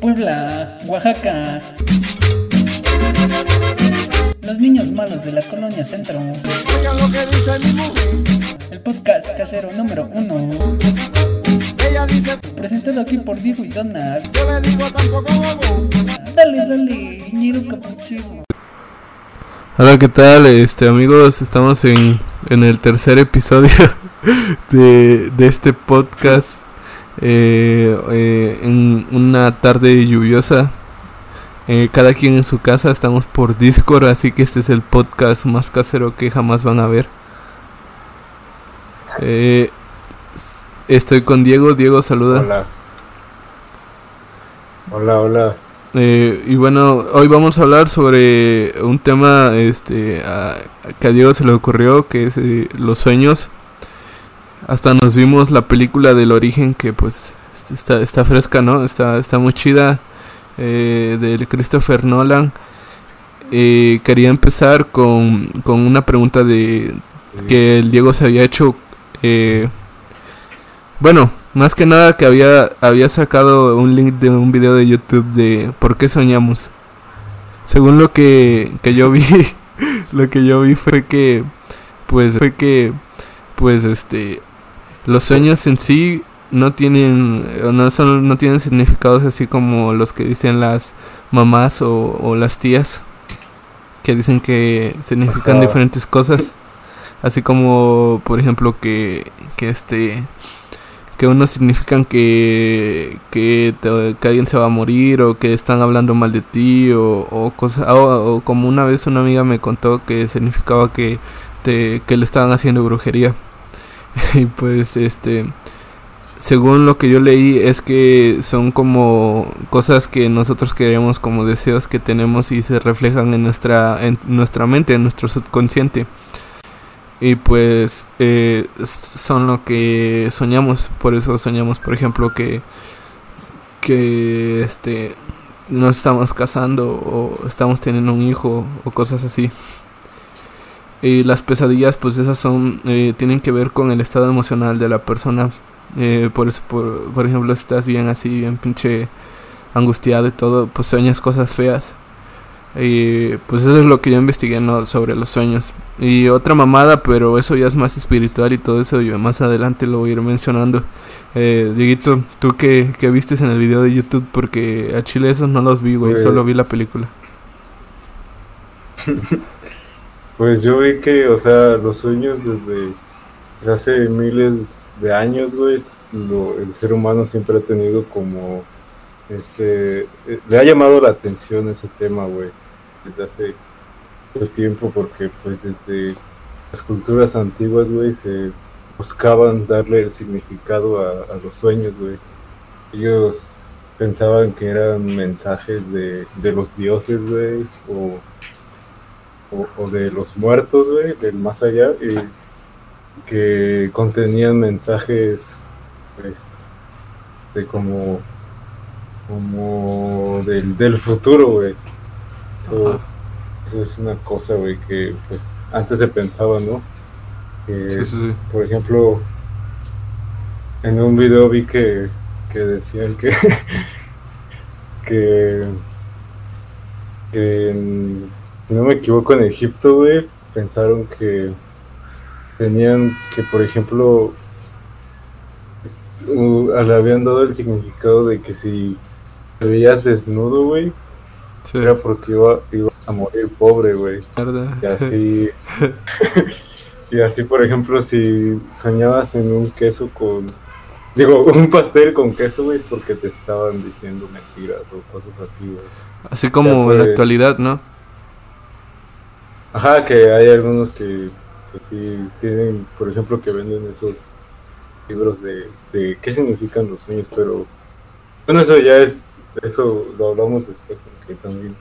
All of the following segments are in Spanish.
Puebla, Oaxaca. Los niños malos de la colonia Centro. Oigan lo que dice mi mujer. El podcast casero número uno. Ella dice, Presentado aquí por Diego y Donald. yo le digo tampoco. Dale, dale, ñero capuchino. Hola, ¿qué tal? Este, amigos, estamos en, en el tercer episodio de, de este podcast eh, eh, en una tarde lluviosa. Eh, cada quien en su casa, estamos por Discord, así que este es el podcast más casero que jamás van a ver. Eh, estoy con Diego, Diego saluda. Hola. Hola, hola. Eh, y bueno, hoy vamos a hablar sobre un tema este, a- que a Diego se le ocurrió, que es eh, los sueños. Hasta nos vimos la película del origen, que pues est- está, está fresca, ¿no? Está, está muy chida, eh, del Christopher Nolan. Eh, quería empezar con, con una pregunta de Sí. que el Diego se había hecho. eh, bueno, más que nada que había, había sacado un link de un video de YouTube de ¿Por qué soñamos? Según lo que, que yo vi, lo que yo vi fue que, pues, fue que, pues, este, los sueños en sí no tienen, no son, no tienen significados así como los que dicen las mamás o, o las tías, que dicen que significan Ajá. diferentes cosas. Así como, por ejemplo, que, que este que unos significan que que, te- que alguien se va a morir o que están hablando mal de ti o, o cosa o, o como una vez una amiga me contó que significaba que te, que le estaban haciendo brujería y pues este según lo que yo leí es que son como cosas que nosotros queremos como deseos que tenemos y se reflejan en nuestra en nuestra mente en nuestro subconsciente. Y pues eh, son lo que soñamos. Por eso soñamos por ejemplo que que este nos estamos casando o estamos teniendo un hijo o cosas así y las pesadillas pues esas son eh, tienen que ver con el estado emocional de la persona eh, por eso por, por ejemplo si estás bien así bien pinche angustiado y todo pues sueñas cosas feas y pues eso es lo que yo investigué ¿no? sobre los sueños y otra mamada, pero eso ya es más espiritual y todo eso yo más adelante lo voy a ir mencionando. Eh, Dieguito, ¿tú qué, qué vistes en el video de YouTube? Porque a Chile esos no los vi, güey, solo vi la película. Pues yo vi que, o sea, los sueños desde, hace miles de años, güey, lo- el ser humano siempre ha tenido como ese, eh, le ha llamado la atención ese tema, güey, desde hace mucho tiempo, porque pues desde las culturas antiguas, güey, se buscaban darle el significado a, a los sueños, güey. Ellos pensaban que eran mensajes de, de los dioses, güey, o o, o de los muertos, güey, del más allá, y que contenían mensajes, pues, de como, como del, del futuro, güey. Eso, eso es una cosa, güey, que pues antes se pensaba, ¿no? Que, Sí, sí, sí. por ejemplo, en un video vi que, que decían que, que, que en- si no me equivoco, en Egipto, güey, pensaron que tenían que, por ejemplo, le habían dado el significado de que si te veías desnudo, güey, Sí, era porque iba, ibas a morir pobre, güey. Y así, y así, por ejemplo, si soñabas en un queso con, digo, un pastel con queso, güey, es porque te estaban diciendo mentiras o cosas así, güey. Así como en la actualidad, ¿no? Ajá, que hay algunos que, que sí tienen, por ejemplo, que venden esos libros de, de qué significan los sueños, pero bueno, eso ya es, eso lo hablamos después, porque también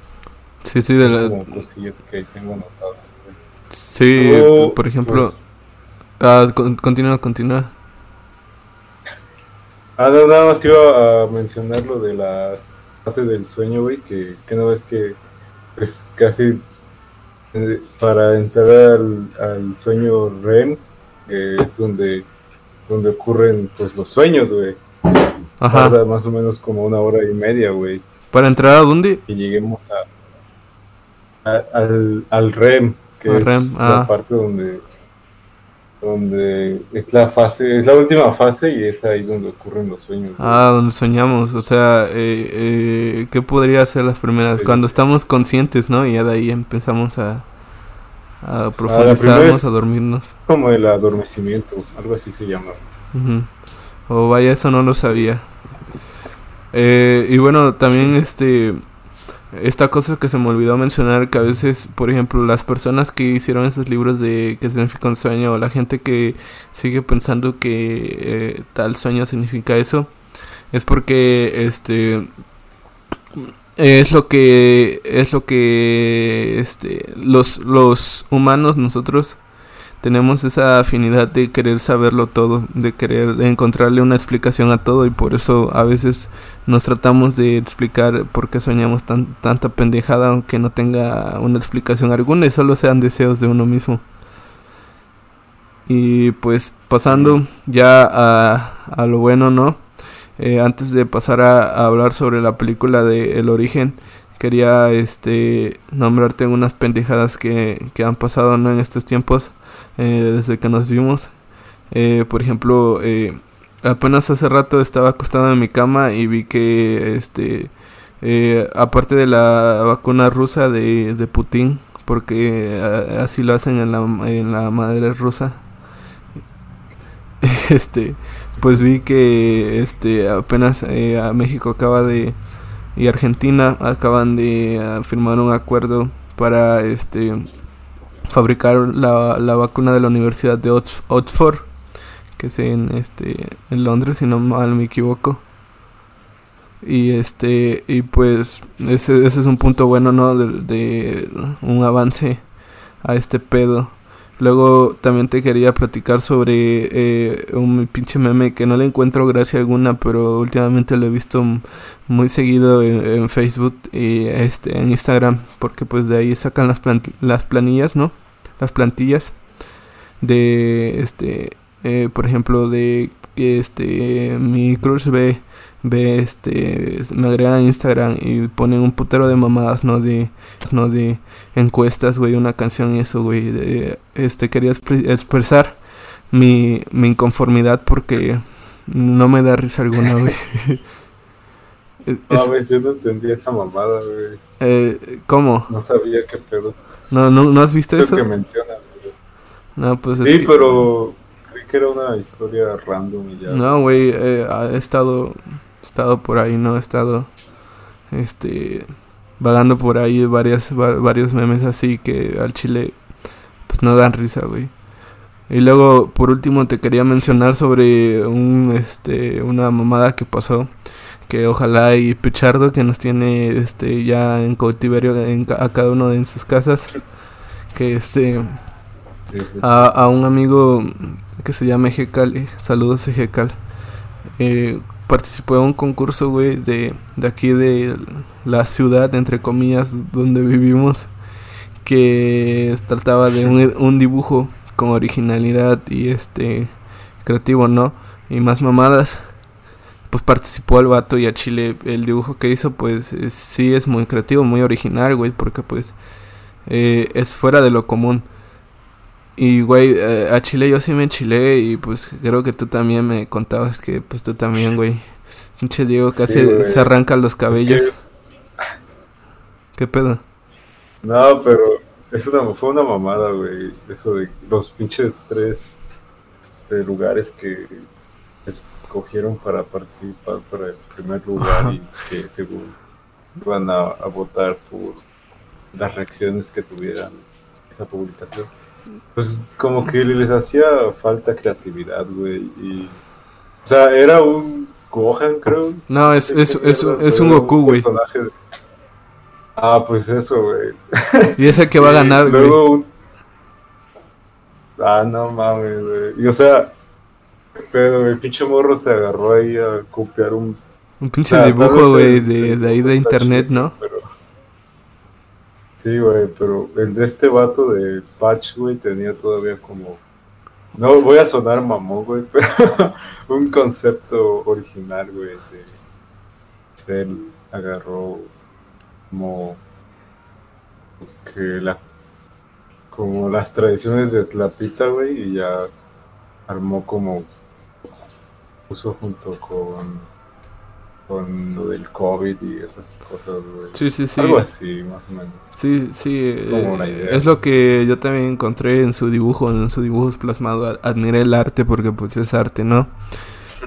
Sí, sí, de la, como cosillas que tengo sí, Luego, por ejemplo, pues, ah, con- continúa, continúa. Ah, no, nada más iba a mencionar lo de la fase del sueño, güey, que, que no ves que pues casi eh, para entrar al, al sueño REM, es donde donde ocurren pues los sueños, güey. Ajá. Tarda más o menos como una hora y media, güey. ¿Para entrar a dónde? Y lleguemos a, a- al, al REM, que Al es REM, ah. la parte donde donde es la fase, es la última fase y es ahí donde ocurren los sueños. Ah, donde soñamos. O sea, eh, eh, ¿qué podría ser las primeras? Sí. Cuando estamos conscientes, ¿no? Y ya de ahí empezamos a, a primera profundizarnos, a dormirnos. Como el adormecimiento, algo así se llama. O vaya, eso no lo sabía. Eh, y bueno, también este esta cosa que se me olvidó mencionar que a veces, por ejemplo, las personas que hicieron esos libros de qué significa un sueño o la gente que sigue pensando que eh, tal sueño significa eso, es porque este es lo que es lo que este los los humanos nosotros tenemos esa afinidad de querer saberlo todo, de querer encontrarle una explicación a todo y por eso a veces nos tratamos de explicar por qué soñamos tan, tanta pendejada aunque no tenga una explicación alguna y solo sean deseos de uno mismo. Y pues pasando ya a, a lo bueno, ¿no? Eh, antes de pasar a, a hablar sobre la película de El Origen, quería este nombrarte unas pendejadas que, que han pasado ¿no? en estos tiempos eh, desde que nos vimos. Eh, por ejemplo, eh, apenas hace rato estaba acostado en mi cama y vi que, este, eh, aparte de la vacuna rusa de, de Putin, porque eh, así lo hacen en la, en la madre rusa, este, pues vi que, este, apenas a México acaba de y Argentina acaban de firmar un acuerdo para, este, fabricar la, la vacuna de la Universidad de Ox- Oxford, que es en este en Londres, si no mal me equivoco. Y este y pues ese, ese es un punto bueno, ¿no? De un avance a este pedo. Luego también te quería platicar sobre eh, un pinche meme que no le encuentro gracia alguna, pero últimamente lo he visto muy seguido en, en Facebook y este en Instagram, porque pues de ahí sacan las, plant- las planillas, ¿no? Las plantillas de este, eh, por ejemplo, de que este mi crush ve ve este me agrega en Instagram y ponen un putero de mamadas, ¿no? De no de encuestas, güey, una canción y eso, güey. de- Este quería expre- expresar mi, mi inconformidad porque no me da risa alguna, güey. No, güey, yo no entendía esa mamada, güey. eh, ¿Cómo? No sabía qué pedo. ¿No, no, ¿No has visto Eso eso? que mencionas, güey. No, pues es Sí, que- pero creí que era una historia random y ya. No, güey, eh, he estado, estado por ahí, ¿no? He estado, este, vagando por ahí varias, va- varios memes así que al chile, pues no dan risa, güey. Y luego, por último, te quería mencionar sobre un, este, una mamada que pasó. Que ojalá y Pichardo, que nos tiene, este, ya en cautiverio en a cada uno de en sus casas, que este, Sí, sí. a, a un amigo que se llama Ejecal, eh, saludos Ejecal, eh, participó en un concurso, güey, de, de aquí de la ciudad, entre comillas, donde vivimos, que trataba de un, un dibujo con originalidad y este creativo, ¿no? Y más mamadas. Pues participó el vato y a Chile el dibujo que hizo, pues sí es muy creativo, muy original, güey, porque pues eh, es fuera de lo común. Y, güey, eh, a Chile yo sí me enchilé y pues creo que tú también me contabas que pues tú también, güey. Pinche Diego casi Sí, se arranca los cabellos. Es que- ¿Qué pedo? No, pero es una, fue una mamada, güey. Eso de los pinches tres este, lugares que escogieron para participar para el primer lugar y que según van a, a votar por las reacciones que tuvieran esa publicación. Pues como que les hacía falta creatividad, güey. Y, o sea, era un Gohan, creo. No, es, es, ¿Qué es, es pero un Goku, güey. Ah, pues eso, güey. Y es el que va a ganar, güey. luego un- Ah, no mames, güey. Y o sea, pedo, el pinche morro se agarró ahí a copiar un. Un pinche o sea, tal dibujo, güey, de, de ahí de internet, ¿no? Pero... Sí, güey, pero el de este vato de Patch, güey, tenía todavía como No voy a sonar mamón, güey, pero un concepto original, güey, de Cell agarró como que la como las tradiciones de Tlapita, güey, y ya armó como puso junto con con lo del COVID y esas cosas, güey. Sí, sí, sí. Algo así, más o menos. Sí, sí, Como eh, una idea. es lo que yo también encontré en su dibujo, en sus dibujos plasmados. Admiré el arte porque pues es arte, ¿no?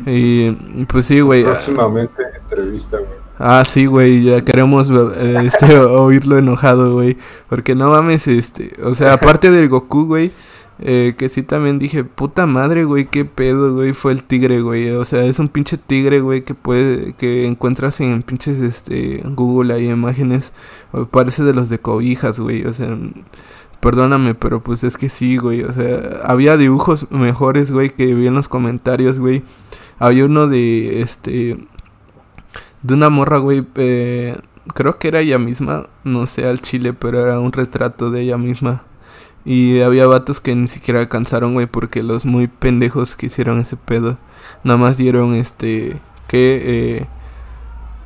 Y pues sí, güey. Próximamente entrevista, güey. Ah, sí, güey, ya queremos eh, este, oírlo enojado, güey. Porque no mames, este, o sea, aparte del Goku, güey, eh, que sí también dije, puta madre, güey, qué pedo, güey, fue el tigre, güey. O sea, es un pinche tigre, güey, que puede, que encuentras en pinches, este, Google ahí imágenes. Parece de los de cobijas, güey, o sea, perdóname, pero pues es que sí, güey. O sea, había dibujos mejores, güey, que vi en los comentarios, güey. Había uno de, este, de una morra, güey, eh, creo que era ella misma, no sé al chile, pero era un retrato de ella misma. Y había vatos que ni siquiera alcanzaron, güey, porque los muy pendejos que hicieron ese pedo, nada más dieron, este, que, eh,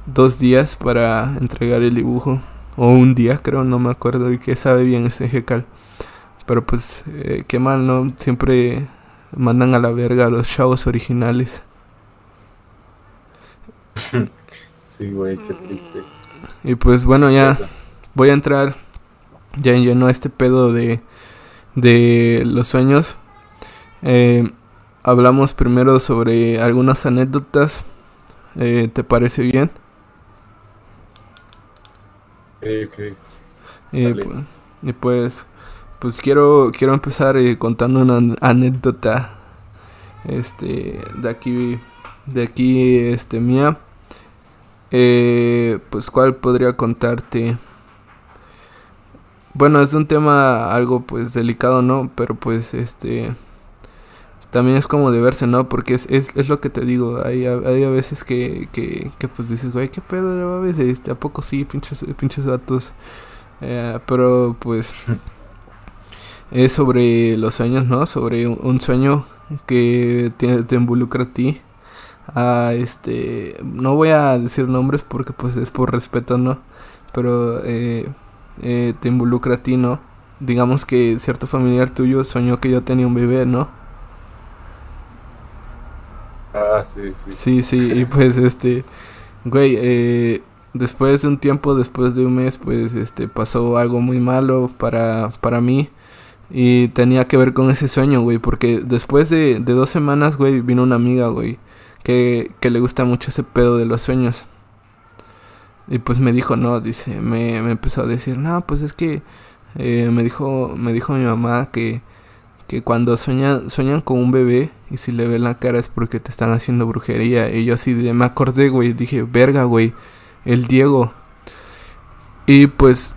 dos días para entregar el dibujo. O un día, creo, no me acuerdo, y que sabe bien ese jecal. Pero pues, eh, qué mal, ¿no? Siempre mandan a la verga a los chavos originales. Sí, güey, qué triste. Y pues bueno, ya voy a entrar ya en lleno a este pedo de, de los sueños. Eh, hablamos primero sobre algunas anécdotas. Eh, ¿Te parece bien? Ok, ok. Y, Dale. pu- y pues, pues quiero, quiero empezar eh, contando una an- anécdota. Este, de aquí, de aquí, este, mía. Eh, pues, ¿cuál podría contarte? Bueno, es un tema algo, pues, delicado, ¿no? Pero, pues, este, también es como de verse, ¿no? Porque es, es, es lo que te digo. Hay, a- hay a veces que, que, que, pues, dices, güey, ¿qué pedo? no mames? Este, ¿A poco sí? Pinches, pinches vatos. Eh, pero pues es sobre los sueños, ¿no? Sobre un, un sueño que te, te involucra a ti. A este, no voy a decir nombres porque pues es por respeto, ¿no? Pero eh, eh, te involucra a ti, ¿no? Digamos que cierto familiar tuyo soñó que yo tenía un bebé, ¿no? Ah, sí, sí. Sí, sí, y pues este, güey, eh, después de un tiempo, después de un mes, pues este, pasó algo muy malo para, para mí y tenía que ver con ese sueño, güey, porque después de, de dos semanas, güey, vino una amiga, güey, que, que le gusta mucho ese pedo de los sueños. Y pues me dijo, no, dice, me, me empezó a decir, no, pues es que eh, me dijo, me dijo mi mamá que, que cuando sueñan, sueñan con un bebé y si le ven la cara es porque te están haciendo brujería. Y yo así de, me acordé, güey, dije, verga, güey, el Diego. Y pues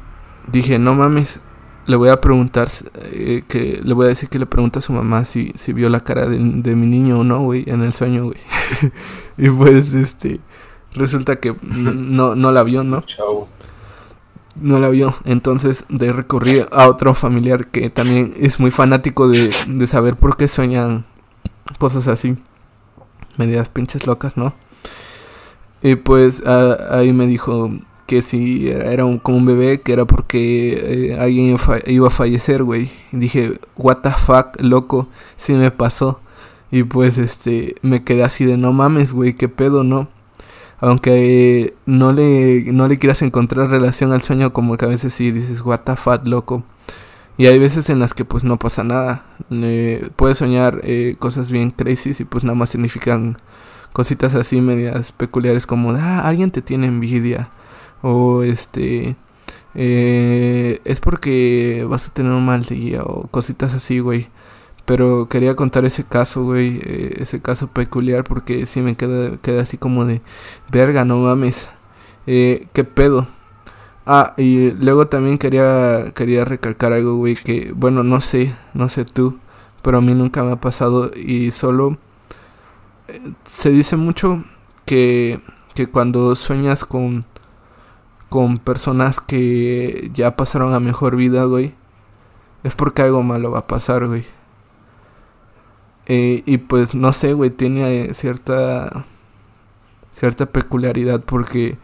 dije, no mames, le voy a preguntar, eh, que le voy a decir que le pregunta a su mamá si, si vio la cara de, de mi niño o no, güey, en el sueño, güey. y pues, este, resulta que no, no la vio, ¿no? Chao. No la vio. Entonces de recurrir a otro familiar que también es muy fanático de, de saber por qué sueñan cosas así. Medidas pinches locas, ¿no? Y pues a- ahí me dijo que si era, era un, como un bebé, que era porque eh, alguien iba a fallecer, güey. Y dije, what the fuck, loco, sí me pasó. Y pues este, me quedé así de no mames, güey, qué pedo, ¿no? Aunque no le, no le quieras encontrar relación al sueño, como que a veces sí dices, what the fuck, loco. Y hay veces en las que pues no pasa nada. Puedes soñar eh, cosas bien crazy y pues nada más significan cositas así medias peculiares como, ah, alguien te tiene envidia. O este, eh, es porque vas a tener un mal día o cositas así, güey. Pero quería contar ese caso, güey, eh, ese caso peculiar porque sí me queda, queda así como de, verga, no mames, eh, qué pedo. Ah, y luego también quería, quería recalcar algo, güey, que, bueno, no sé, no sé tú, pero a mí nunca me ha pasado y solo eh, se dice mucho que, que cuando sueñas con, con personas que ya pasaron a mejor vida, güey, es porque algo malo va a pasar, güey. Eh, y pues no sé, güey, tiene eh, cierta cierta peculiaridad porque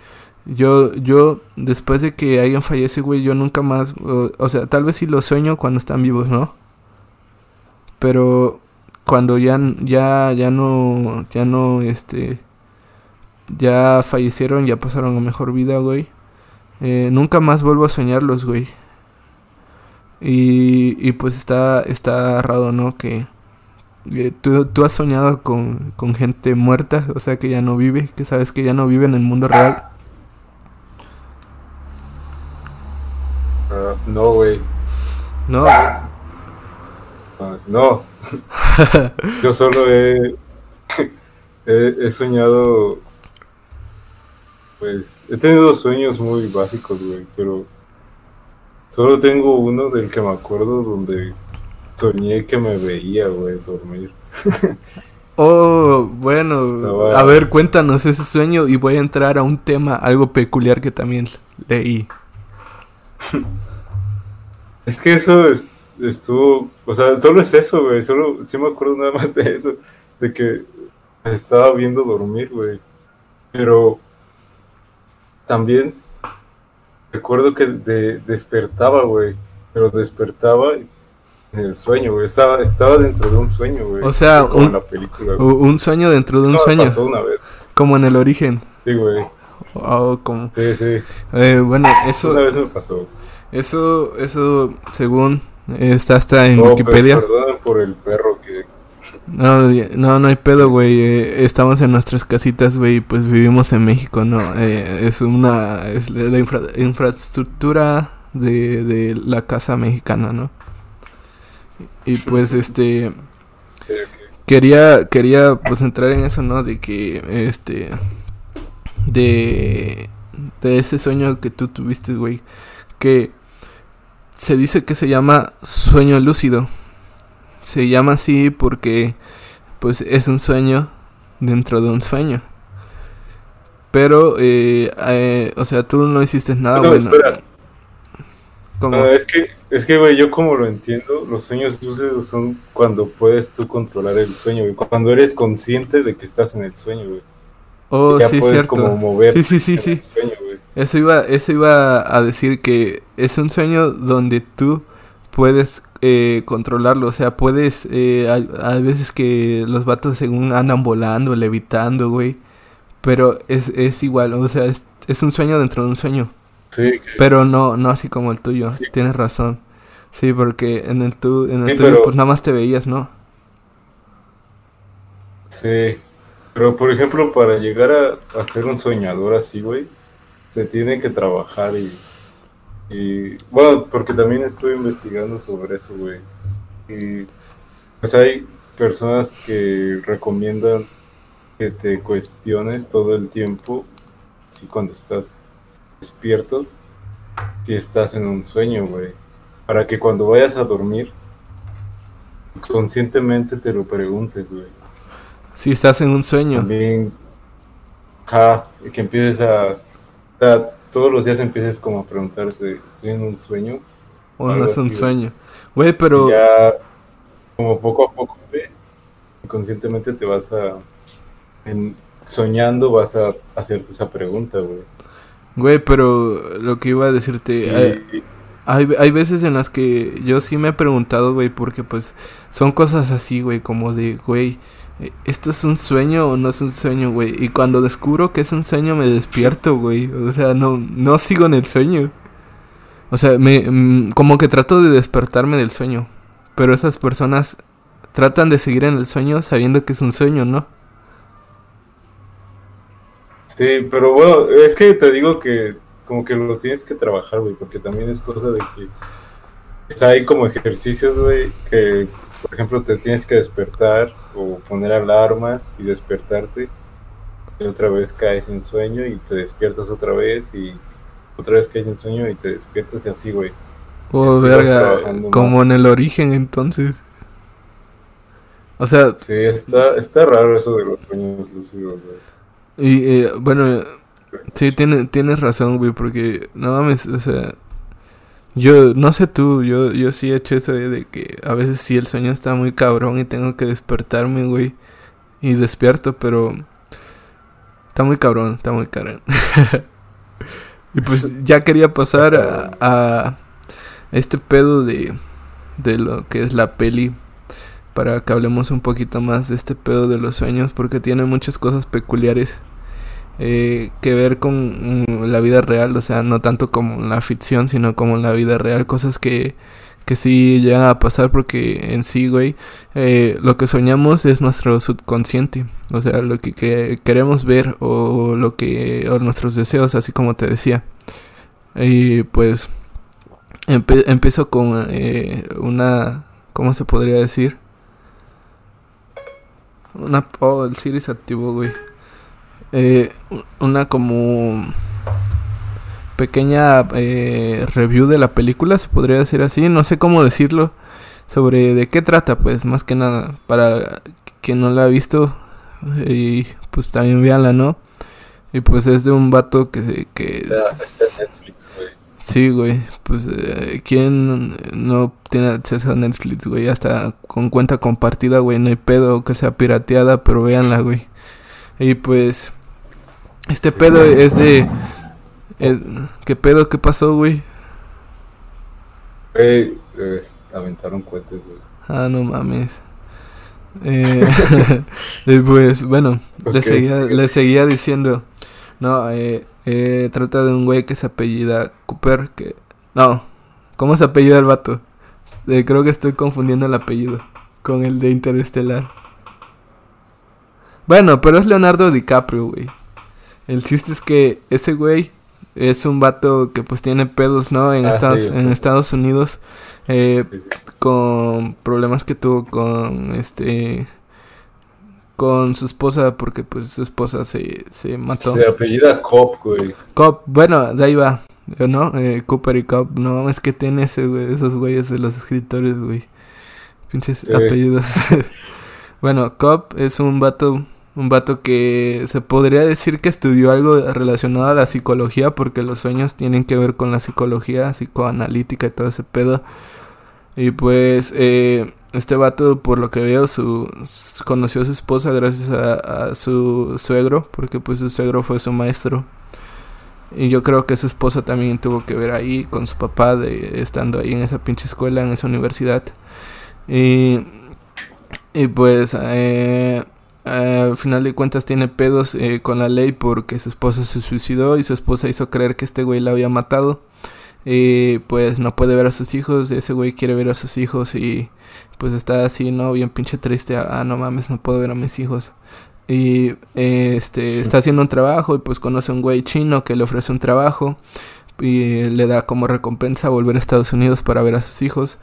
yo yo después de que alguien fallece, güey, yo nunca más, o, sea, tal vez sí lo sueño cuando están vivos, ¿no? Pero cuando ya ya ya no ya no este ya fallecieron, ya pasaron a mejor vida, güey. Eh, nunca más vuelvo a soñarlos, güey. Y, y pues está, está raro, ¿no? Que tú, tú has soñado con, con gente muerta, o sea, que ya no vive, que sabes que ya no vive en el mundo real. Ah, no, güey. No, Ah, no. Yo solo he, he, he soñado. Pues he tenido sueños muy básicos, güey, pero solo tengo uno del que me acuerdo donde soñé que me veía, güey, dormir. Oh, bueno, Estaba- a ver, cuéntanos ese sueño y voy a entrar a un tema algo peculiar que también leí. Es que eso es- estuvo, o sea, solo es eso, güey, solo, sí me acuerdo nada más de eso, de que me estaba viendo dormir, güey, pero también recuerdo que de- despertaba, güey, pero despertaba en el sueño, güey, estaba, estaba dentro de un sueño, güey. O sea, como un- en la película, güey. Un sueño dentro de un Eso sueño, pasó una vez, como en el origen. sí, güey, Oh, como... sí, sí, Eh, bueno, eso... una vez me pasó. Eso, eso, según eh, está hasta en No, pues, Wikipedia. Perdonen por el perro que No, no, no hay pedo, güey. eh, estamos en nuestras casitas, güey. y Pues vivimos en México, ¿no? Eh, es una, es la la infra- infraestructura de, de la casa mexicana, ¿no? Y pues, este, que- quería, quería, pues entrar en eso, ¿no? De que, este, de, de ese sueño que tú tuviste, güey. Que se dice que se llama sueño lúcido. Se llama así porque pues es un sueño dentro de un sueño. Pero, eh, eh, o sea, tú no hiciste nada No, bueno. espera. ¿Cómo? No, es que, es que, güey, yo como lo entiendo, los sueños lúcidos son cuando puedes tú controlar el sueño, güey. Cuando eres consciente de que estás en el sueño, güey. oh, ya sí, puedes cierto. como mover Sí, sí, sí, en sí. el sueño, güey. Eso iba, eso iba a decir que es un sueño donde tú puedes eh, controlarlo. O sea, puedes. Eh, hay veces que los vatos según andan volando, levitando, güey. Pero es, es igual, o sea, es, es un sueño dentro de un sueño. Sí, que- Pero no, no así como el tuyo. Sí. Tienes razón. Sí, porque en el, tu, en el Sí, tuyo, pero- pues nada más te veías, ¿no? sí. Pero, por ejemplo, para llegar a, a ser un soñador así, güey, se tiene que trabajar y, y... Bueno, porque también estoy investigando sobre eso, güey. Y pues hay personas que recomiendan que te cuestiones todo el tiempo, así cuando estás despierto, si estás en un sueño, güey. Para que cuando vayas a dormir, conscientemente te lo preguntes, güey. Si estás en un sueño. También, y que empieces a, todos los días empieces como a preguntarte, ¿estoy en un sueño? O no es un así, sueño. Güey, pero. Ya, como poco a poco, güey, inconscientemente te vas a, en, soñando vas a hacerte esa pregunta, güey. Güey, pero lo que iba a decirte. eh, Hay, hay veces en las que yo sí me he preguntado, güey, porque pues son cosas así, güey, como de, güey, eh, ¿esto es un sueño o no es un sueño, güey? Y cuando descubro que es un sueño me despierto, güey. O sea, no, no sigo en el sueño. O sea, me, mm, como que trato de despertarme del sueño. Pero esas personas tratan de seguir en el sueño sabiendo que es un sueño, ¿no? Sí, pero bueno, es que te digo que como que lo tienes que trabajar, güey, porque también es cosa de que o sea, hay como ejercicios, güey, que por ejemplo te tienes que despertar o poner alarmas y despertarte y otra vez caes en sueño y te despiertas otra vez y otra vez caes en sueño y te despiertas y así, güey. Oh, verga, como más. en el origen entonces. O sea, Sí, está, está raro eso de los sueños lúcidos, güey. Y eh, bueno, sí, tiene, tienes razón, güey, porque no mames, o sea, Yo, no sé tú, yo, yo sí he hecho eso de, que a veces sí el sueño está muy cabrón y tengo que despertarme, güey. Y despierto, pero... Está muy cabrón, está muy cabrón. y pues ya quería pasar a, a este pedo de, de lo que es la peli. Para que hablemos un poquito más de este pedo de los sueños. Porque tiene muchas cosas peculiares eh, que ver con mm, la vida real, o sea, no tanto como la ficción, sino como la vida real, cosas que, que sí llegan a pasar porque en sí, güey, eh, lo que soñamos es nuestro subconsciente, o sea, lo que, que queremos ver o lo que, o nuestros deseos, así como te decía. Y pues empe- empiezo con eh, una, ¿cómo se podría decir? Una, oh, el Siri se activó, güey eh, una como pequeña eh, review de la película, se podría decir así, no sé cómo decirlo, sobre de qué trata, pues más que nada, para quien no la ha visto, y pues también véanla, ¿no? Y pues es de un vato que se... Que está en Netflix, güey. Sí, güey, pues eh, ¿quién no tiene acceso a Netflix, güey? Hasta con cuenta compartida, güey, no hay pedo que sea pirateada, pero véanla, güey. Y pues este pedo es de ¿Qué pedo? ¿Qué pasó, güey? Güey, eh, aventaron cohetes, güey. Ah, no mames. Eh, pues, bueno, le, seguía, le seguía diciendo, no, eh, eh, trata de un güey que se apellida Cooper, que... No, ¿cómo se apellida el vato? Eh, creo que estoy confundiendo el apellido con el de Interestelar. Bueno, pero es Leonardo DiCaprio, güey. El chiste es que ese güey es un vato que pues tiene pedos, ¿no? En, Ah, Estados, sí, en. Estados Unidos. Eh, Sí, con problemas que tuvo con este con su esposa porque pues su esposa se, se mató. Se apellida Cop, güey. Cobb, bueno, de ahí va, ¿no? Eh, Cooper y Cobb, no, es que tiene ese güey, esos güeyes de los escritores, güey. Pinches apellidos. bueno, Cobb es un vato, un vato que se podría decir que estudió algo relacionado a la psicología porque los sueños tienen que ver con la psicología, psicoanalítica y todo ese pedo. Y pues eh, este vato, por lo que veo, su, conoció a su esposa gracias a, su suegro, porque pues su suegro fue su maestro. Y yo creo que su esposa también tuvo que ver ahí con su papá, estando ahí en esa pinche escuela, en esa universidad. Y, y pues eh, al final de cuentas tiene pedos eh, con la ley porque su esposa se suicidó y su esposa hizo creer que este güey la había matado. Y pues no puede ver a sus hijos, ese güey quiere ver a sus hijos y pues está así, ¿no? Bien pinche triste, ah, no mames, no puedo ver a mis hijos. Y eh, este está haciendo un trabajo y pues conoce a un güey chino que le ofrece un trabajo y le da como recompensa volver a Estados Unidos para ver a sus hijos.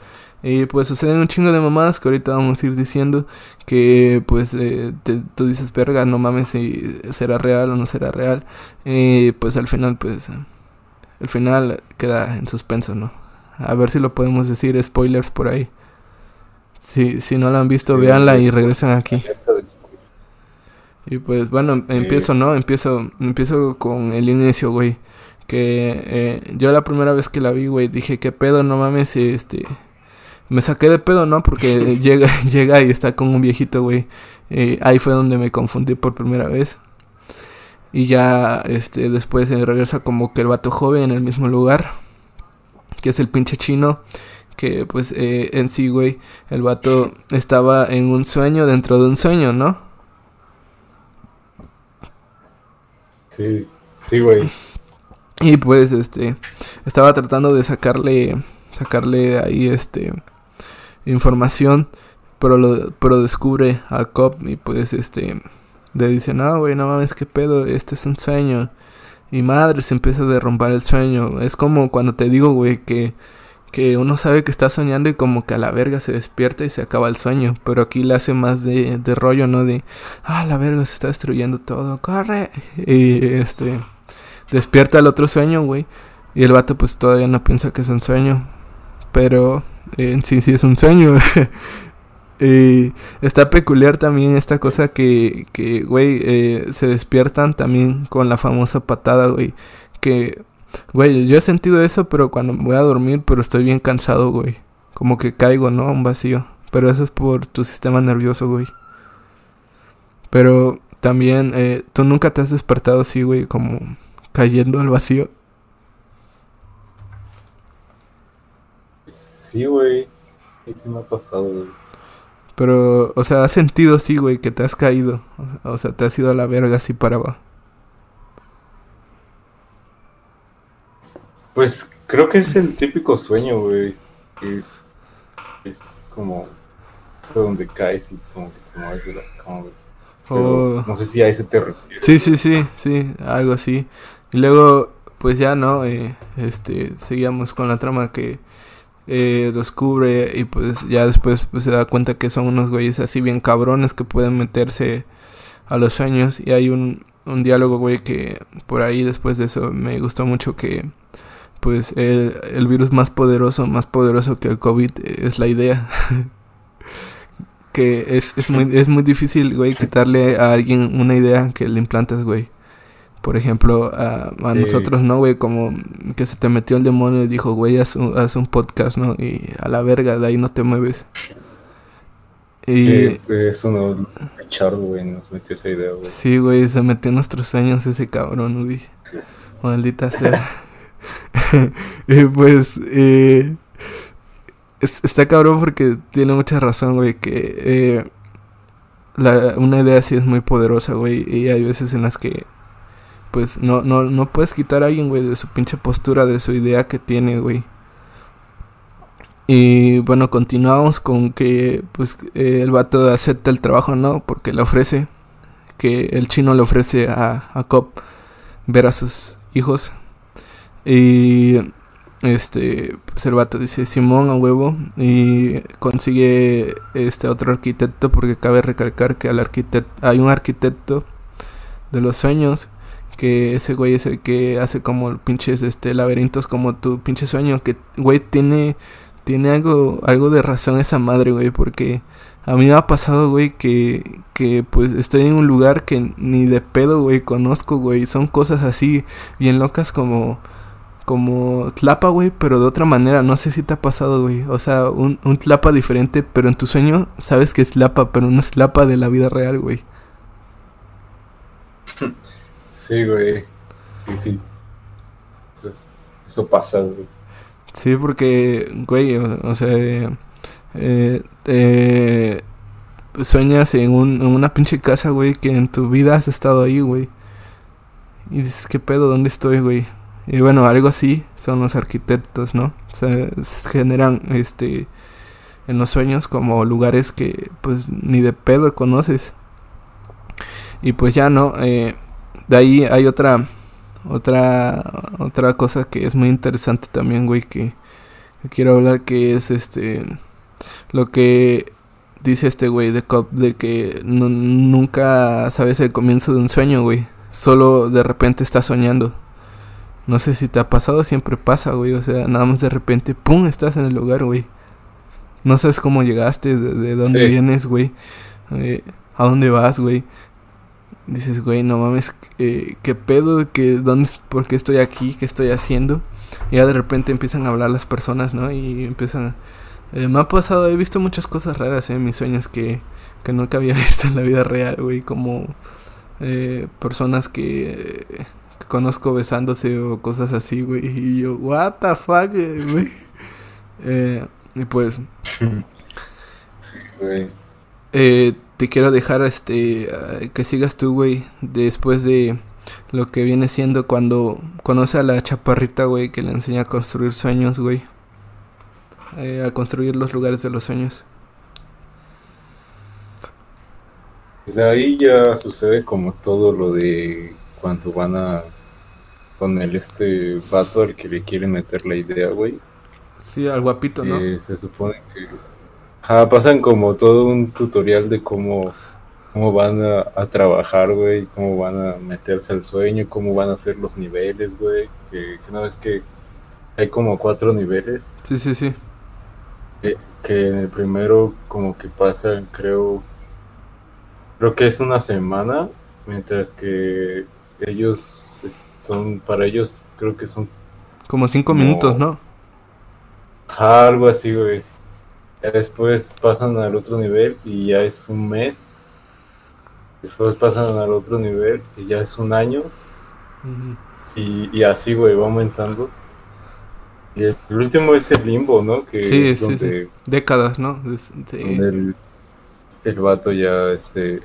Y pues suceden un chingo de mamadas que ahorita vamos a ir diciendo que pues eh, te- tú dices, verga, no mames si será real o no será real. Y pues al final pues el final queda en suspenso, ¿no? A ver si lo podemos decir, spoilers por ahí. Si, si no la han visto, Sí, véanla y regresan aquí. Y pues bueno, empiezo, ¿no? Empiezo, empiezo con el inicio, güey. Que eh, yo la primera vez que la vi, güey, dije, ¿qué pedo? No mames, este... Me saqué de pedo, ¿no? Porque llega, llega y está con un viejito, güey. Eh, ahí fue donde me confundí por primera vez. Y ya, este, después eh, regresa como que el vato joven en el mismo lugar. Que es el pinche chino. Que pues eh, en sí, güey, el vato estaba en un sueño dentro de un sueño, ¿no? Sí, sí, güey. Y pues este estaba tratando de sacarle sacarle ahí este información, pero lo pero descubre a Cop y pues este le dice, "No, güey, no mames, qué pedo, este es un sueño." Y madre, se empieza a derrumbar el sueño. Es como cuando te digo, güey, que que uno sabe que está soñando y como que a la verga se despierta y se acaba el sueño, pero aquí le hace más de, de rollo, ¿no? De, ah, la verga se está destruyendo todo, corre. Y este despierta el otro sueño, güey. Y el vato pues todavía no piensa que es un sueño. Pero sí sí es un sueño. está peculiar también esta cosa que, que güey, eh, se despiertan también con la famosa patada, güey. Que Güey, yo he sentido eso, pero cuando voy a dormir, pero estoy bien cansado, güey. Como que caigo, ¿no? A un vacío. Pero eso es por tu sistema nervioso, güey. Pero también, eh, ¿tú nunca te has despertado así, güey? Como cayendo al vacío. Sí, güey. Sí, sí me ha pasado, güey. Pero, o sea, has sentido así, güey, que te has caído. O sea, te has ido a la verga así para abajo. Pues creo que es el típico sueño, güey. Que es como donde caes y como que te mueves de la cama, güey. Pero Oh. no sé si a ese te refieres. Sí, sí, sí, sí, algo así. Y luego, pues ya, ¿no? Eh, este, seguíamos con la trama que eh, descubre y pues ya después pues, se da cuenta que son unos güeyes así bien cabrones que pueden meterse a los sueños. Y hay un, un diálogo, güey, que por ahí después de eso me gustó mucho que pues el, el virus más poderoso, más poderoso que el COVID es la idea. que es, es, muy, es muy difícil, güey, quitarle a alguien una idea que le implantas, güey. Por ejemplo, a, a Sí. nosotros, ¿no, güey? Como que se te metió el demonio y dijo, güey, haz un, haz un podcast, ¿no? Y a la verga, de ahí no te mueves. Y Eh, eso no. Richard, güey, nos metió esa idea, güey. sí, güey, se metió en nuestros sueños ese cabrón, güey. Maldita sea. y pues, eh, es- está cabrón porque tiene mucha razón, güey, que eh, la, una idea sí es muy poderosa, güey, y hay veces en las que, pues, no, no, no puedes quitar a alguien, güey, de su pinche postura, de su idea que tiene, güey. Y bueno, continuamos con que, pues, eh, el vato acepta el trabajo, ¿no? Porque le ofrece, que el chino le ofrece a, a Cop ver a sus hijos. Y este, pues el vato dice Simón a huevo y consigue este otro arquitecto porque cabe recalcar que al arquitecto hay un arquitecto de los sueños que ese güey es el que hace como pinches este laberintos como tu pinche sueño que güey tiene tiene algo algo de razón esa madre güey porque a mí me ha pasado güey que que pues estoy en un lugar que ni de pedo güey conozco güey son cosas así bien locas como como Tlapa, güey, pero de otra manera. No sé si te ha pasado, güey. O sea, un, un Tlapa diferente, pero en tu sueño sabes que es Tlapa, pero no es Tlapa de la vida real, güey. Sí, güey. Sí, sí. Eso, es- eso pasa, güey. Sí, porque, güey, o, sea, eh, eh, eh, sueñas en, un, en una pinche casa, güey, que en tu vida has estado ahí, güey. Y dices, ¿qué pedo? ¿Dónde estoy, güey? Y bueno, algo así son los arquitectos, ¿no? O sea, generan, este, en los sueños como lugares que, pues, ni de pedo conoces. Y pues ya, ¿no? Eh, de ahí hay otra, otra, otra cosa que es muy interesante también, güey, que, que quiero hablar, que es, este, lo que dice este güey de Cop, de que nu- nunca sabes el comienzo de un sueño, güey. Solo de repente estás soñando. No sé si te ha pasado, siempre pasa, güey. O sea, nada más de repente, ¡pum! Estás en el lugar, güey. No sabes cómo llegaste, de, de dónde Sí. vienes, güey. eh, a dónde vas, güey. Dices, güey, no mames, eh, ¿qué pedo? ¿Qué, dónde, ¿Por qué estoy aquí? ¿Qué estoy haciendo? Y ya de repente empiezan a hablar las personas, ¿no? Y empiezan... eh, me ha pasado, he visto muchas cosas raras eh, en mis sueños que, que nunca había visto en la vida real, güey. Como eh, personas que, que conozco besándose o cosas así, güey. Y yo, what the fuck, eh, güey. Eh, y pues, Sí, güey. Eh, te quiero dejar este eh, que sigas tú, güey, después de lo que viene siendo cuando conoce a la chaparrita, güey, que le enseña a construir sueños, güey. Eh, a construir los lugares de los sueños. Desde ahí ya sucede como todo lo de cuando van a con el este vato al que le quiere meter la idea, güey. Sí, al guapito, ¿no? que se supone que ajá, pasan como todo un tutorial de cómo, cómo van a, a trabajar, güey, cómo van a meterse al sueño, cómo van a hacer los niveles, güey. Que, que una vez que hay como cuatro niveles, Sí, sí, sí. que, que en el primero como que pasan, creo, creo que es una semana, mientras que ellos son, para ellos creo que son Como cinco minutos, ¿no? Algo así, güey. Ya después pasan al otro nivel y ya es un mes. Después pasan al otro nivel y ya es un año. Y, y así, güey, va aumentando. Y el, el último es el limbo, ¿no? Que Sí, es sí, donde, sí. Décadas, ¿no? Es- sí. donde el, el vato ya, este,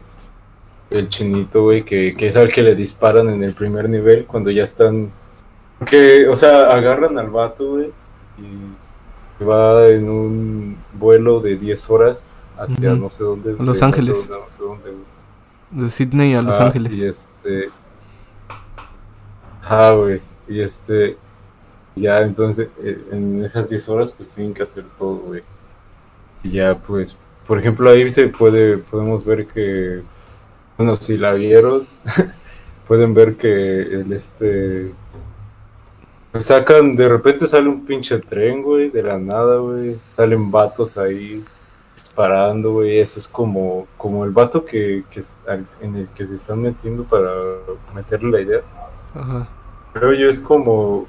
el chinito, güey, que, que es al que le disparan en el primer nivel cuando ya están... Que, o sea, agarran al vato, güey, y va en un vuelo de 10 horas hacia no sé dónde. A Los sé Ángeles. dónde, no sé dónde, güey. De Sydney a Los Ah, Ángeles. Y este. Ah, güey. Y este. Ya, entonces, eh, en esas 10 horas, pues tienen que hacer todo, güey. Y ya, pues, por ejemplo, ahí se puede, podemos ver que. Bueno, si la vieron, pueden ver que el este. Sacan, de repente sale un pinche tren, güey, de la nada, güey. Salen vatos ahí disparando, güey. Eso es como, como el vato que, que en el que se están metiendo para meterle la idea. Ajá. Creo yo es como,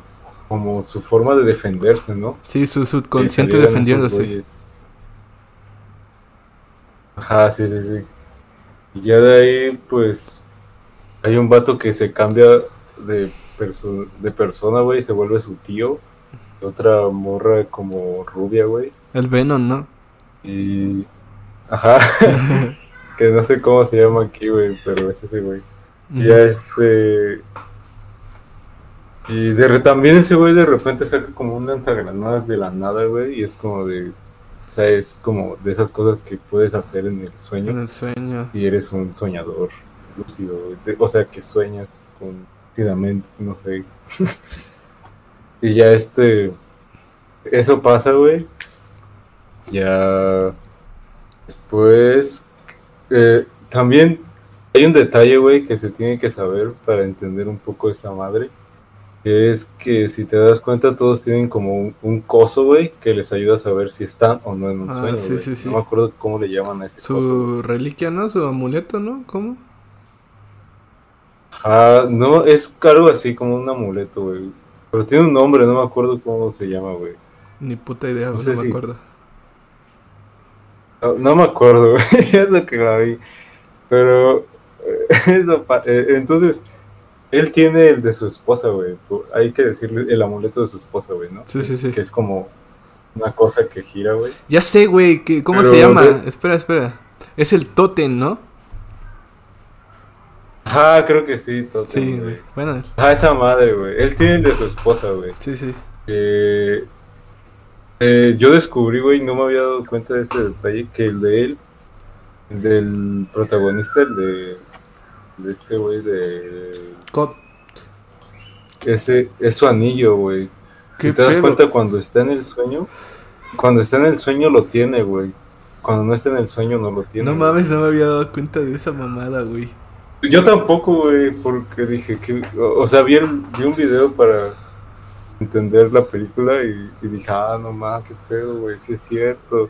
como su forma de defenderse, ¿no? Sí, su subconsciente defendiéndose. Ajá, sí, sí, sí. Y ya de ahí, pues, hay un vato que se cambia de, perso- de persona, güey, se vuelve su tío. Otra morra como rubia, güey. El Venom, ¿no? Y. Ajá. que no sé cómo se llama aquí, güey, pero es ese, güey. Y ya este. Y de también ese güey de repente saca como un lanzagranadas de la nada, güey, y es como de. O sea, es como de esas cosas que puedes hacer en el En sueño el sueño. si eres un soñador lúcido, o sea, que sueñas con lúcidamente, no sé. y ya este. Eso pasa, güey. Ya. Después. eh, también hay un detalle, güey, que se tiene que saber para entender un poco esa madre. Que es que si te das cuenta, todos tienen como un, un coso, güey, que les ayuda a saber si están o no en un Ah, sueño. sí, güey. sí, sí. No me acuerdo cómo le llaman a ese coso. Su reliquia, ¿no? Su amuleto, ¿no? ¿Cómo? Ah, no, es algo así como un amuleto, güey. Pero tiene un nombre, no me acuerdo cómo se llama, güey. Ni puta idea, No güey, sé no me acuerdo. No, no me acuerdo, güey. Eso que la vi. Pero, eh, eso, eh, entonces, él tiene el de su esposa, güey. Hay que decirle el amuleto de su esposa, güey, ¿no? Sí, sí, sí. Que es como una cosa que gira, güey. Ya sé, güey, que- ¿cómo Pero se llama? de- Espera, espera. Es el Totem, ¿no? Ah, creo que sí, total, Sí, güey. Bueno, Ah, esa madre, güey. Él tiene el de su esposa, güey. sí, sí. eh, yo descubrí, güey, no me había dado cuenta de ese detalle, que el de él, el del protagonista, el de, de este güey, de... Co- Ese es su anillo, güey. ¿Qué Si te das pedo? cuenta cuando está en el sueño, cuando está en el sueño lo tiene, güey. Cuando no está en el sueño no lo tiene. No güey. mames, no me había dado cuenta de esa mamada, güey. Yo tampoco, güey, porque dije que, o, o sea, vi, el- vi un video para entender la película y, y dije, ah, no mames, qué pedo, güey, sí es cierto.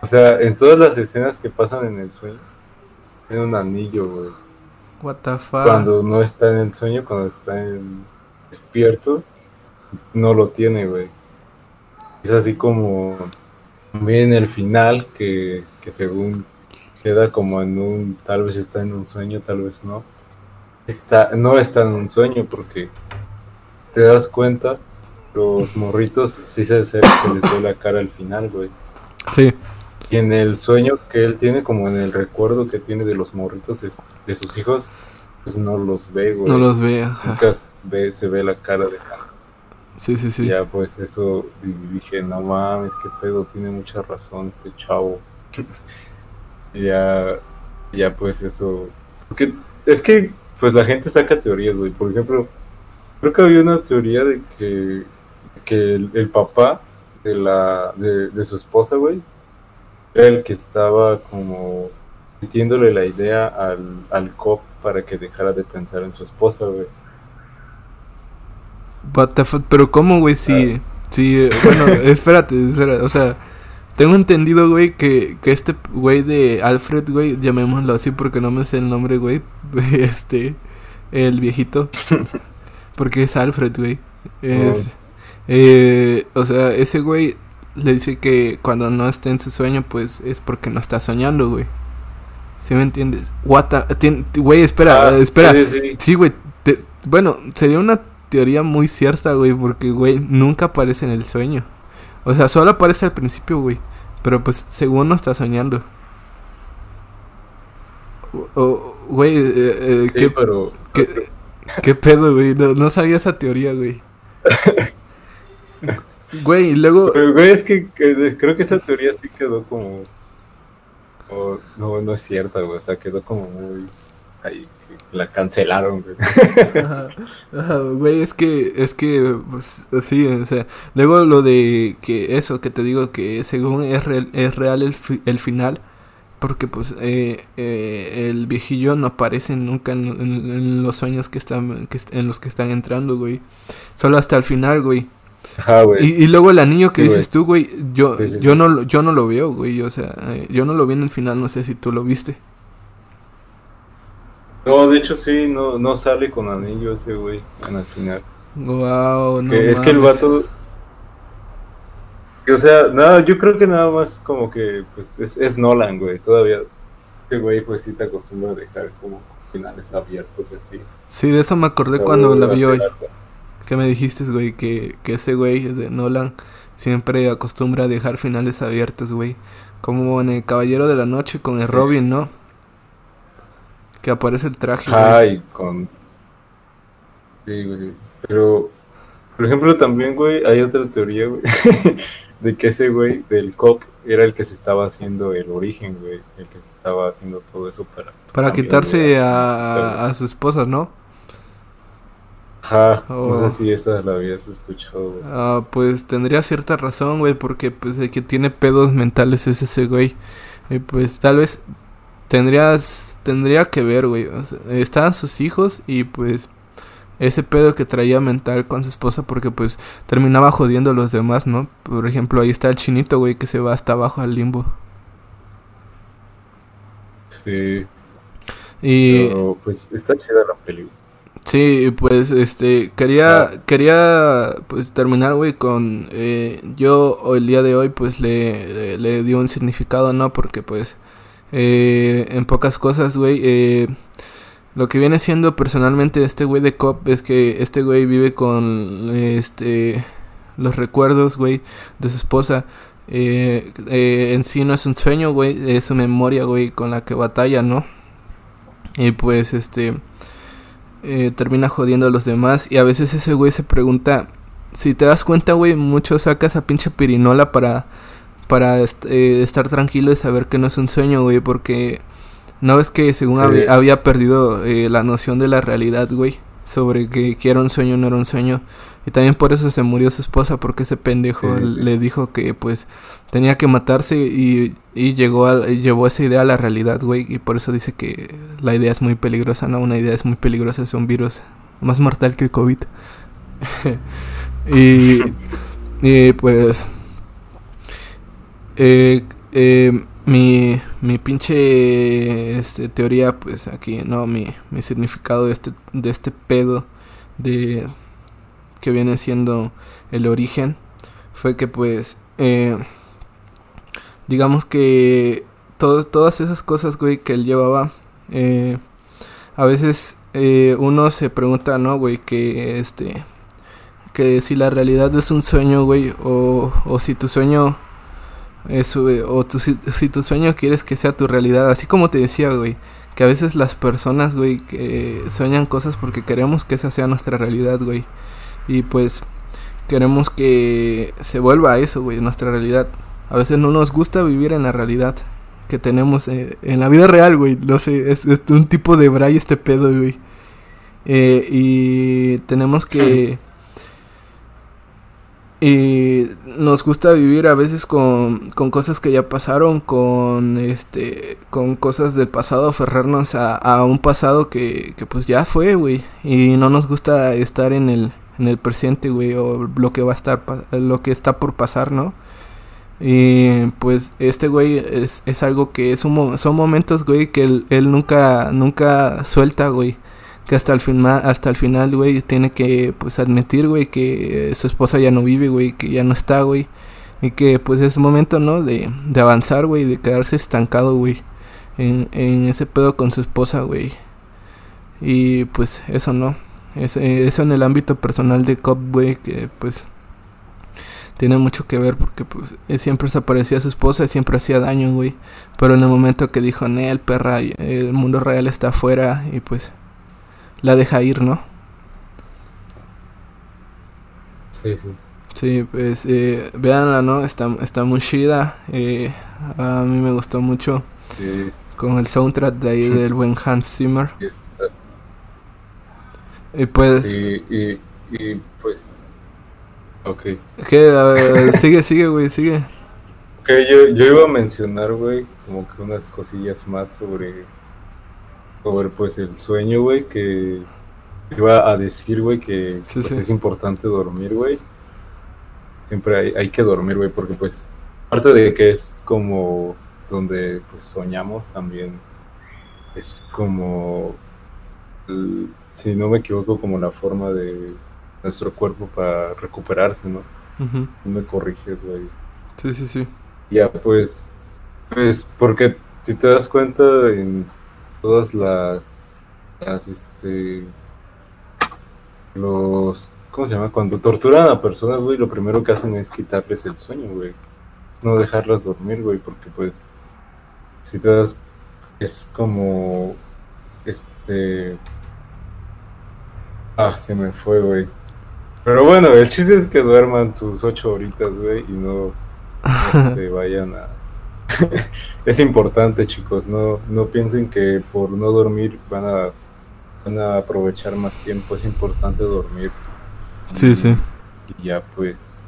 O sea, en todas las escenas que pasan en el sueño, tiene un anillo, güey. What the fuck. Cuando no está en el sueño, cuando está en despierto, no lo tiene, güey. Es así como también el final, que, que según queda como en un, tal vez está en un sueño, tal vez no. Está, no está en un sueño porque te das cuenta, los morritos sí se, se, les ve la cara al final, güey. Sí. Y en el sueño que él tiene, como en el recuerdo que tiene de los morritos, es- de sus hijos, pues no los ve, güey. No los ve, ajá. Nunca ve, se ve la cara de Hannah. Sí, sí, sí. Ya, pues eso, dije, no mames, qué pedo, tiene mucha razón este chavo. Ya, ya, pues eso. Porque es que, pues la gente saca teorías, güey. Por ejemplo, creo que había una teoría de que, que el, el papá de, la, de, de su esposa, güey, era el que estaba como metiéndole la idea al, al cop para que dejara de pensar en su esposa, güey. What the fuck, Pero ¿cómo, güey? Si... Si... eh, Bueno, espérate, espérate. O sea... Tengo entendido, güey, que, que este güey de Alfred, güey, llamémoslo así porque no me sé el nombre, güey. Este, el viejito. Porque es Alfred, güey. Es, Eh, o sea, ese güey le dice que cuando no esté en su sueño, pues es porque no está soñando, güey. ¿Sí me entiendes? What the- Güey, espera, Ah, espera. sí, sí. Sí, güey. te- Bueno, sería una teoría muy cierta, güey, porque, güey, nunca aparece en el sueño. O sea, solo aparece al principio, güey. Pero pues, según no está soñando. O- O, güey, eh, eh, Sí, ¿qué, pero. qué, qué pedo, güey? No, no sabía esa teoría, güey. Güey, y luego... Pero, güey, es que, que- creo que esa teoría sí quedó como. como- no, no es cierta, güey. O sea, quedó como muy. Ahí, la cancelaron, güey. Ajá, ajá, Güey, es que, es que, pues, sí, o sea, luego lo de que eso, que te digo que según es real, es real el, fi- el final, porque pues eh, eh, el viejillo no aparece nunca en, en- en los sueños que están, que, en los que están entrando, güey, solo hasta el final, güey. Ajá, güey. Y, y luego el anillo que Sí, dices tú, güey, yo, Sí, sí, yo no, lo- yo no lo veo, güey, o sea, eh, yo no lo vi en el final, no sé si tú lo viste. No, de hecho, sí, no, no sale con anillo ese güey en el final. Wow, no Que es que el vato. o sea, nada, yo creo que nada más como que pues es, es Nolan, güey. Todavía ese güey pues sí te acostumbra a dejar como finales abiertos y así. Sí, de eso me acordé O sea, cuando la vi hoy. Que me dijiste, güey, que, que ese güey de Nolan siempre acostumbra a dejar finales abiertos, güey. Como en El Caballero de la Noche con el Sí. Robin, ¿no? Que aparece el traje. Ajá, güey. y con. Sí, güey. Pero, por ejemplo, también, güey, hay otra teoría, güey, de que ese güey del Cock era el que se estaba haciendo el origen, güey. El que se estaba haciendo todo eso para. Para quitarse a, a su esposa, ¿no? Ajá, Oh. no sé si esa la habías escuchado, güey. Ah, pues tendría cierta razón, güey, porque pues el que tiene pedos mentales es ese güey. Y pues tal vez tendrías, tendría que ver, güey. o sea, estaban sus hijos y pues ese pedo que traía mental con su esposa porque pues terminaba jodiendo a los demás, ¿no? Por ejemplo, ahí está el chinito, güey, que se va hasta abajo al limbo. Sí, Y... pero pues está chida la película. Sí, pues este quería quería pues terminar, güey, con eh, yo el día de hoy pues le, le, le di un significado, ¿no? Porque pues eh, en pocas cosas, güey, eh, lo que viene siendo personalmente este güey de Cop es que este güey vive con este los recuerdos, güey, de su esposa. Eh, eh, en sí no es un sueño, güey, es su memoria, güey, con la que batalla, ¿no? Y pues este eh, termina jodiendo a los demás. Y a veces ese güey se pregunta, si te das cuenta, güey, mucho saca esa pinche pirinola para, para est- eh, estar tranquilo y saber que no es un sueño, güey, porque no ves que según Sí. había, había perdido eh, la noción de la realidad, güey, sobre que, que era un sueño o no era un sueño. Y también por eso se murió su esposa, porque ese pendejo sí. le dijo que pues tenía que matarse y, y llegó a, y llevó esa idea a la realidad, güey. Y por eso dice que la idea es muy peligrosa, ¿no? Una idea es muy peligrosa, es un virus más mortal que el COVID. y, y pues... eh, eh, mi, mi pinche este, teoría, pues aquí, ¿no? Mi, mi significado de este, de este pedo de que viene siendo el origen fue que pues eh, digamos que todo- todas esas cosas güey que él llevaba eh, a veces uno se pregunta no güey que este que si la realidad es un sueño güey o, o si tu sueño es eh, o tu- si, tu sueño quieres que sea tu realidad así como te decía güey que a veces las personas güey que sueñan cosas porque queremos que esa sea nuestra realidad güey y pues queremos que se vuelva a eso, güey, nuestra realidad. A veces no nos gusta vivir en la realidad que tenemos eh, en la vida real, güey. No sé, es, un tipo de braille este pedo, güey. Eh, y tenemos que... Y nos gusta vivir a veces con, con cosas que ya pasaron, con este, con cosas del pasado, aferrarnos a, a un pasado que, que pues ya fue, güey. Y no nos gusta estar en el, en el presente, güey, o lo que va a estar, lo que está por pasar, ¿no? Y pues este güey es, es algo que es un son momentos, güey, que él, él nunca, nunca suelta, güey. Que hasta el final, hasta el final, güey, tiene que, pues, admitir, güey, que eh, su esposa ya no vive, güey, que ya no está, güey. Y que, pues, es momento, ¿no? De, de avanzar, güey, de quedarse estancado, güey, en, en ese pedo con su esposa, güey. Y, pues, eso, ¿no? Eso, eso en el ámbito personal de Cop, güey, que, pues, tiene mucho que ver porque pues siempre se aparecía a su esposa, siempre hacía daño, güey. Pero en el momento que dijo, el perra, el mundo real está afuera y pues la deja ir, ¿no? Sí, sí. Sí, pues eh, véanla, ¿no? Está, está muy chida. Eh, a mí me gustó mucho. Sí, Con el soundtrack de ahí del buen Hans Zimmer. y pues, sí, y, y pues. Ok. ¿qué? Sigue, sigue, güey, sigue. Ok, yo, yo iba a mencionar, güey, como que unas cosillas más sobre. Sobre, pues, el sueño, güey, que. Iba a decir, güey, que Sí, pues, sí. es importante dormir, güey. Siempre hay, hay que dormir, güey, porque, pues, aparte de que es como donde, pues, soñamos también, es como. el- si no me equivoco, como la forma de nuestro cuerpo para recuperarse, ¿no? No me corriges, güey. Sí, sí, sí. Ya, pues, pues, porque si te das cuenta en todas las, las, este, los, ¿cómo se llama? Cuando torturan a personas, güey, lo primero que hacen es quitarles el sueño, güey. No dejarlas dormir, güey, porque pues, si te das, es como, este, ah, se me fue, güey. Pero bueno, el chiste es que duerman sus ocho horitas, güey, y no, este, vayan a... es importante, chicos, no, no piensen que por no dormir van a, van a aprovechar más tiempo, es importante dormir. Sí, sí. Y ya, pues...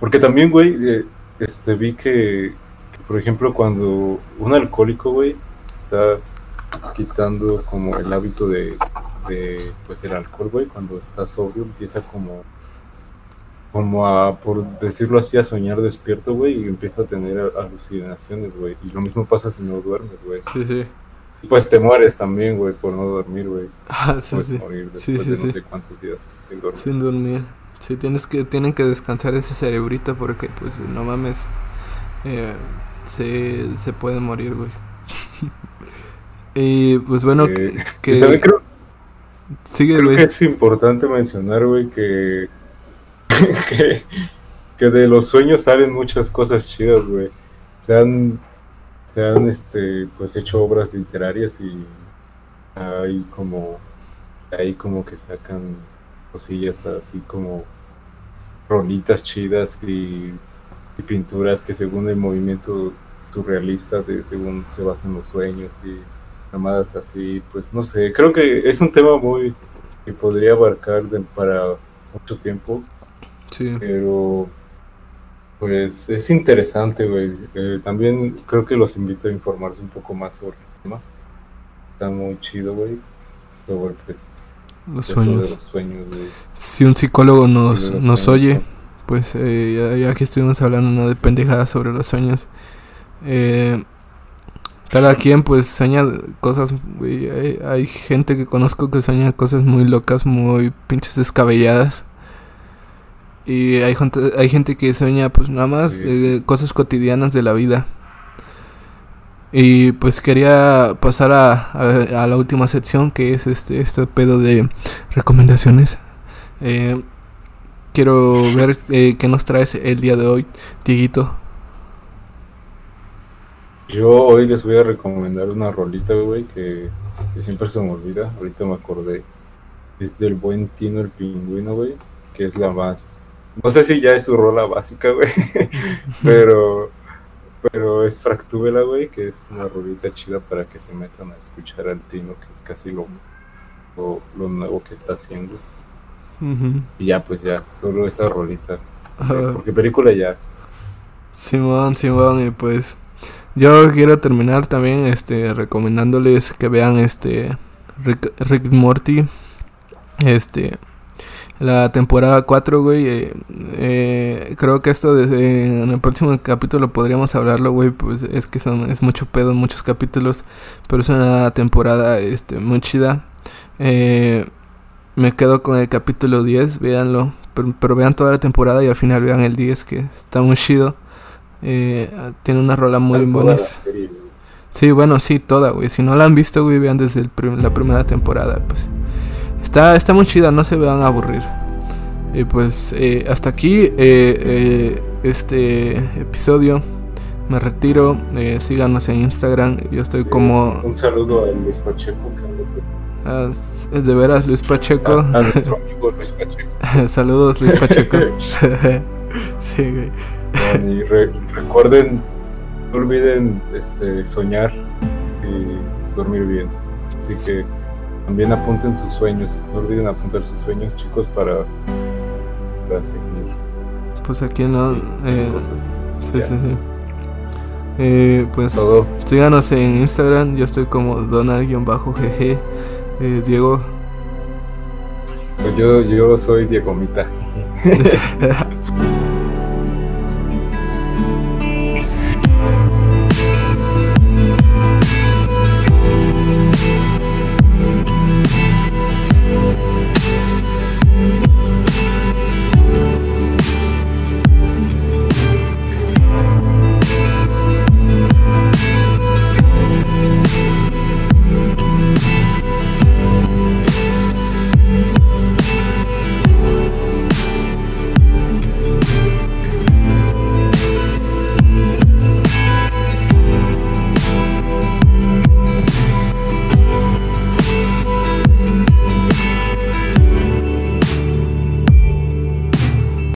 Porque también, güey, eh, este, vi que, que, por ejemplo, cuando un alcohólico, güey, está quitando como el hábito de, de pues, el alcohol, güey, cuando está sobrio, empieza como como a, por decirlo así, a soñar despierto, güey, y empieza a tener alucinaciones, güey. Y lo mismo pasa si no duermes, güey. Sí, sí. Y pues te mueres también, güey, por no dormir, güey. Ah, sí, Puedes sí. morir Sí, sí, de no sí. sé cuántos días sin dormir. Sin dormir. Sí, tienes que, tienen que descansar ese cerebrito porque, pues, no mames, eh, se, se puede morir, güey. y, pues, bueno, Eh, que, que- también creo, sigue, creo que es importante mencionar, güey, que, que, que de los sueños salen muchas cosas chidas, güey. Se han, se han, este, pues, hecho obras literarias y hay como, ahí como que sacan cosillas así como rolitas chidas y, pinturas que según el movimiento surrealista de según se basan los sueños y llamadas así, pues no sé, creo que es un tema muy que podría abarcar para mucho tiempo, Sí, pero pues es interesante, güey. Eh, también creo que los invito a informarse un poco más sobre el tema. Está muy chido, güey. Sobre pues, los sueños. los sueños. Si un psicólogo nos, nos oye, pues, eh, ya, ya que estuvimos hablando ¿no? de pendejadas sobre los sueños, eh, cada quien, pues, sueña cosas, güey. Hay, hay gente que conozco que sueña cosas muy locas, muy pinches descabelladas. Y hay gente, hay gente que sueña pues nada más Sí, eh, cosas cotidianas de la vida. Y pues quería pasar a, a- a la última sección que es este, este pedo de recomendaciones. Eh, quiero ver eh, qué nos traes el día de hoy, Tiguito. Yo hoy les voy a recomendar una rolita, güey, que, que siempre se me olvida. Ahorita me acordé. Es del buen Tino el Pingüino, güey, que es la más... No sé si ya es su rola básica, güey, pero, pero es Fractúbela, güey, que es una rolita chida para que se metan a escuchar al Tino, que es casi lo, lo, lo nuevo que está haciendo. Y ya, pues ya, solo esa rolita. Ajá. Porque película ya. Simón, Simón, y pues yo quiero terminar también este recomendándoles que vean este Rick, Rick Morty este la temporada 4, güey. eh, eh, creo que esto de- en el próximo capítulo podríamos hablarlo, güey, pues es que son es mucho pedo, muchos capítulos, pero es una temporada este muy chida. Eh, me quedo con el capítulo 10, véanlo. Pero, pero vean toda la temporada y al final vean el 10, que está muy chido. Eh, tiene una rola muy güey. Sí, bueno, sí, toda, güey. Si no la han visto, güey, vean desde el prim- la primera temporada, pues. Está, está muy chida, no se van a aburrir. Y pues eh, hasta aquí eh, eh, este episodio. Me retiro. eh, síganos en Instagram. Yo estoy como... Un saludo a Luis Pacheco. ah, de veras, Luis Pacheco. A, a nuestro amigo Luis Pacheco. Saludos, Luis Pacheco. sí, güey. Y re- recuerden, no olviden este, soñar y dormir bien. Así que también apunten sus sueños. No olviden apuntar sus sueños, chicos, para, para seguir. Pues aquí no... sí, eh, cosas. sí, sí, sí. Eh, pues... Todo. Síganos en Instagram, yo estoy como Donald-GG. Eh, Diego, Pues yo, yo soy Diego Mita.